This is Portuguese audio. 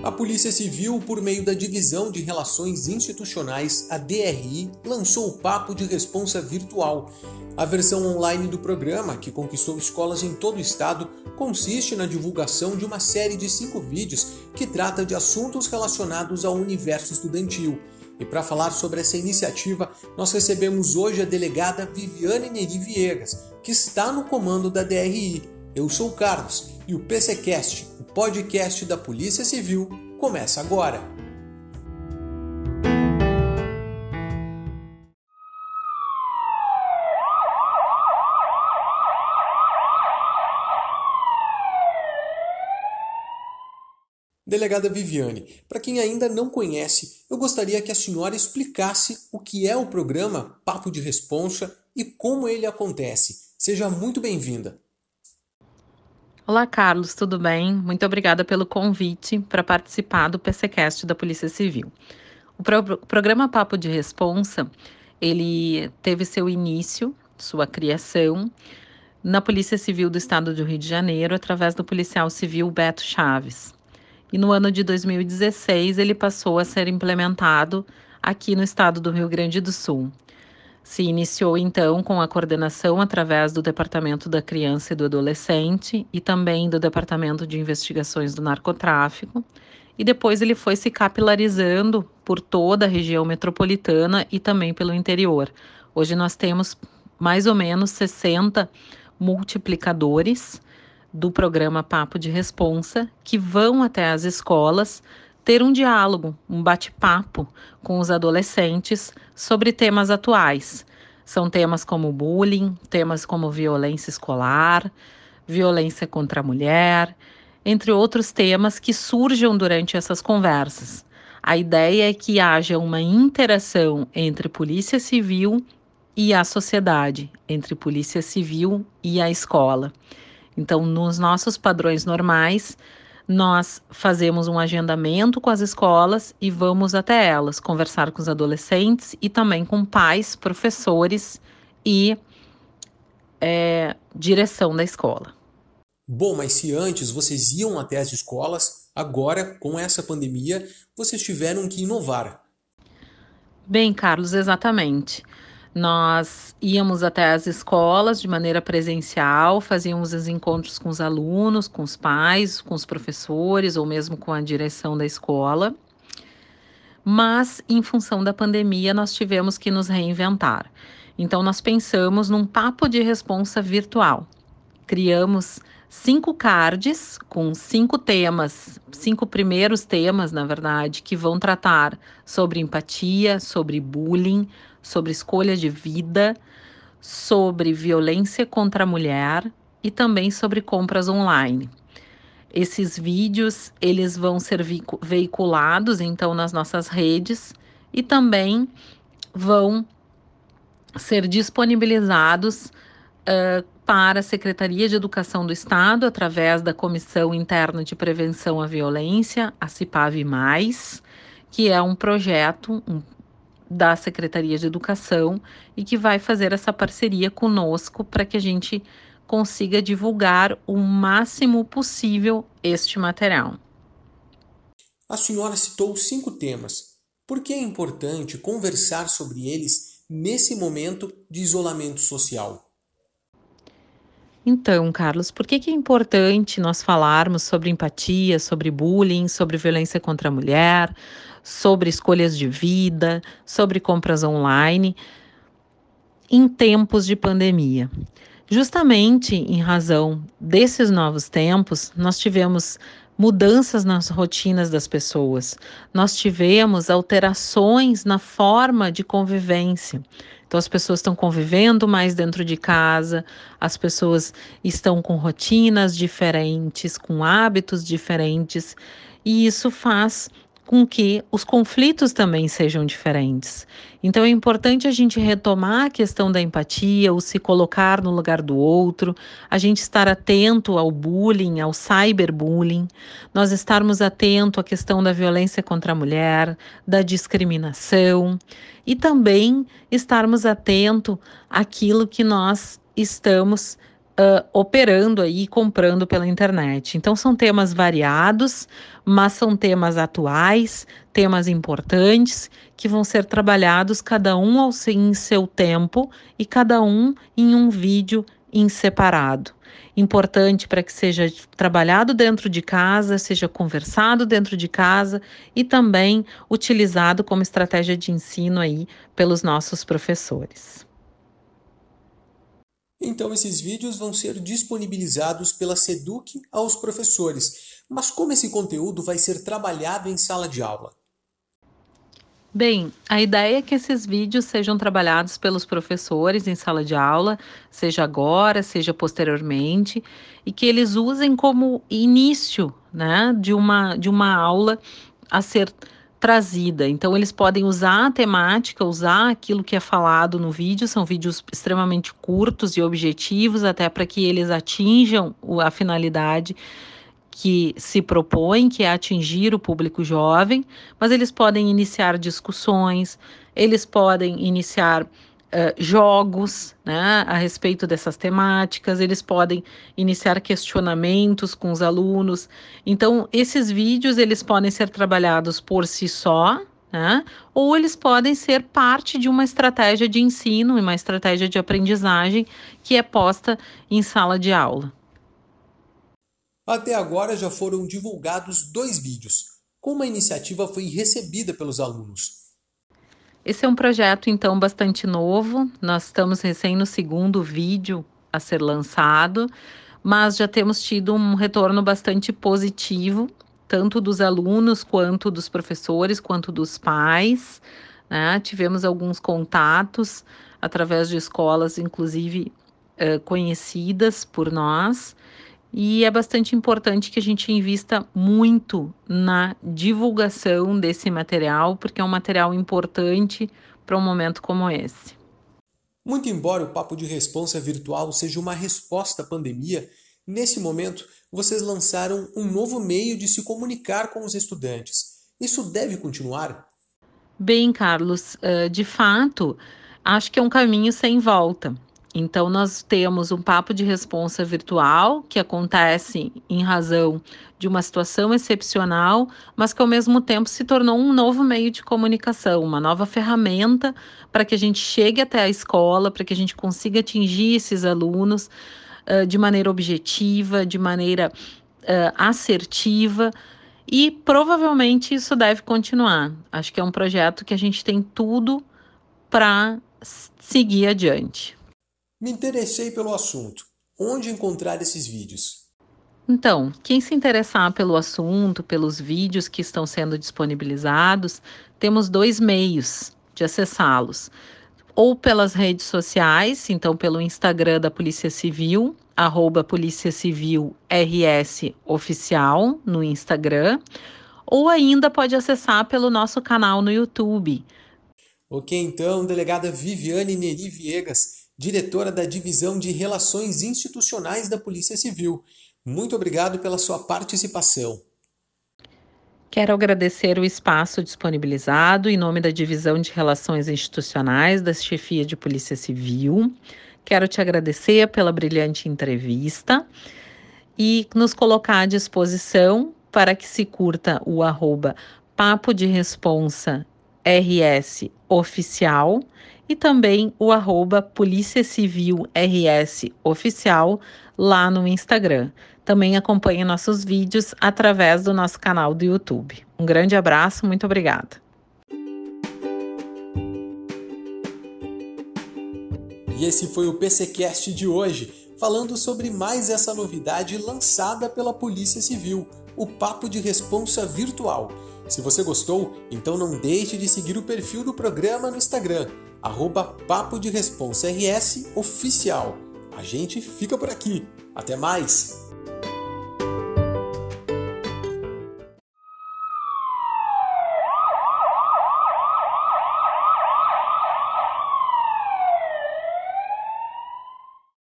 A Polícia Civil, por meio da Divisão de Relações Institucionais, a DRI, lançou o Papo de Responsa Virtual. A versão online do programa, que conquistou escolas em todo o estado, consiste na divulgação de uma série de cinco vídeos que trata de assuntos relacionados ao universo estudantil. E para falar sobre essa iniciativa, nós recebemos hoje a delegada Viviane Neri Viegas, que está no comando da DRI. Eu sou o Carlos e o PCcast, o podcast da Polícia Civil, começa agora. Delegada Viviane, para quem ainda não conhece, eu gostaria que a senhora explicasse o que é o programa Papo de Responsa e como ele acontece. Seja muito bem-vinda. Olá, Carlos, tudo bem? Muito obrigada pelo convite para participar do PCcast da Polícia Civil. O, pro programa Papo de Responsa, ele teve seu início, sua criação, na Polícia Civil do Estado do Rio de Janeiro, através do policial civil Beto Chaves e no ano de 2016 ele passou a ser implementado aqui no estado do Rio Grande do Sul. Se iniciou então com a coordenação através do Departamento da Criança e do Adolescente e também do Departamento de Investigações do Narcotráfico, e depois ele foi se capilarizando por toda a região metropolitana e também pelo interior. Hoje nós temos mais ou menos 60 multiplicadores do programa Papo de Responsa, que vão até as escolas ter um diálogo, um bate-papo com os adolescentes sobre temas atuais. São temas como bullying, temas como violência escolar, violência contra a mulher, entre outros temas que surjam durante essas conversas. A ideia é que haja uma interação entre polícia civil e a sociedade, entre polícia civil e a escola. Então, nos nossos padrões normais, nós fazemos um agendamento com as escolas e vamos até elas conversar com os adolescentes e também com pais, professores e é, direção da escola. Bom, mas se antes vocês iam até as escolas, agora, com essa pandemia, vocês tiveram que inovar. Bem, Carlos, exatamente. Nós íamos até as escolas de maneira presencial, fazíamos os encontros com os alunos, com os pais, com os professores ou mesmo com a direção da escola. Mas, em função da pandemia, nós tivemos que nos reinventar. Então, nós pensamos num papo de responsa virtual. Criamos cinco cards com cinco temas, cinco primeiros temas, na verdade, que vão tratar sobre empatia, sobre bullying, sobre escolha de vida, sobre violência contra a mulher e também sobre compras online. Esses vídeos eles vão ser veiculados então nas nossas redes e também vão ser disponibilizados uh, para a Secretaria de Educação do Estado através da Comissão Interna de Prevenção à Violência, a CIPAV+, que é um projeto, um da Secretaria de Educação e que vai fazer essa parceria conosco para que a gente consiga divulgar o máximo possível este material. A senhora citou cinco temas. Por que é importante conversar sobre eles nesse momento de isolamento social? Então, Carlos, por que, que é importante nós falarmos sobre empatia, sobre bullying, sobre violência contra a mulher, sobre escolhas de vida, sobre compras online em tempos de pandemia. Justamente em razão desses novos tempos, nós tivemos mudanças nas rotinas das pessoas, nós tivemos alterações na forma de convivência. Então, as pessoas estão convivendo mais dentro de casa, as pessoas estão com rotinas diferentes, com hábitos diferentes, e isso faz com que os conflitos também sejam diferentes. Então é importante a gente retomar a questão da empatia, o se colocar no lugar do outro, a gente estar atento ao bullying, ao cyberbullying, nós estarmos atento à questão da violência contra a mulher, da discriminação e também estarmos atento àquilo que nós estamos uh, operando aí, comprando pela internet. Então são temas variados, mas são temas atuais, temas importantes que vão ser trabalhados cada um ao em seu tempo e cada um em um vídeo em separado. Importante para que seja trabalhado dentro de casa, seja conversado dentro de casa e também utilizado como estratégia de ensino aí pelos nossos professores. Então, esses vídeos vão ser disponibilizados pela SEDUC aos professores. Mas como esse conteúdo vai ser trabalhado em sala de aula? Bem, a ideia é que esses vídeos sejam trabalhados pelos professores em sala de aula, seja agora, seja posteriormente, e que eles usem como início né, de, uma, de uma aula a ser trazida. Então, eles podem usar a temática, usar aquilo que é falado no vídeo, são vídeos extremamente curtos e objetivos, até para que eles atinjam a finalidade que se propõe, que é atingir o público jovem, mas eles podem iniciar discussões, eles podem iniciar Uh, jogos né, a respeito dessas temáticas, eles podem iniciar questionamentos com os alunos. Então, esses vídeos eles podem ser trabalhados por si só, né, ou eles podem ser parte de uma estratégia de ensino e uma estratégia de aprendizagem que é posta em sala de aula. Até agora já foram divulgados dois vídeos. Como a iniciativa foi recebida pelos alunos? Esse é um projeto, então, bastante novo. Nós estamos recém no segundo vídeo a ser lançado, mas já temos tido um retorno bastante positivo, tanto dos alunos, quanto dos professores, quanto dos pais. Né? Tivemos alguns contatos através de escolas, inclusive uh, conhecidas por nós. E é bastante importante que a gente invista muito na divulgação desse material, porque é um material importante para um momento como esse. Muito embora o Papo de Responsa virtual seja uma resposta à pandemia, nesse momento vocês lançaram um novo meio de se comunicar com os estudantes. Isso deve continuar? Bem, Carlos, de fato, acho que é um caminho sem volta. Então, nós temos um papo de responsa virtual que acontece em razão de uma situação excepcional, mas que ao mesmo tempo se tornou um novo meio de comunicação, uma nova ferramenta para que a gente chegue até a escola, para que a gente consiga atingir esses alunos uh, de maneira objetiva, de maneira uh, assertiva. E provavelmente isso deve continuar. Acho que é um projeto que a gente tem tudo para seguir adiante. Me interessei pelo assunto. Onde encontrar esses vídeos? Então, quem se interessar pelo assunto, pelos vídeos que estão sendo disponibilizados, temos dois meios de acessá-los. Ou pelas redes sociais, então pelo Instagram da Polícia Civil, arroba Polícia Civil RS Oficial no Instagram, ou ainda pode acessar pelo nosso canal no YouTube. Ok, então, delegada Viviane Neri Viegas diretora da Divisão de Relações Institucionais da Polícia Civil. Muito obrigado pela sua participação. Quero agradecer o espaço disponibilizado em nome da Divisão de Relações Institucionais da Chefia de Polícia Civil. Quero te agradecer pela brilhante entrevista e nos colocar à disposição para que se curta o arroba Papo de Responsa RS Oficial e também o arroba Polícia Civil RS Oficial lá no Instagram. Também acompanhe nossos vídeos através do nosso canal do YouTube. Um grande abraço, muito obrigada. E esse foi o PCcast de hoje, falando sobre mais essa novidade lançada pela Polícia Civil, o Papo de Responsa Virtual. Se você gostou, então não deixe de seguir o perfil do programa no Instagram arroba Papo de Responsa RS Oficial. A gente fica por aqui. Até mais!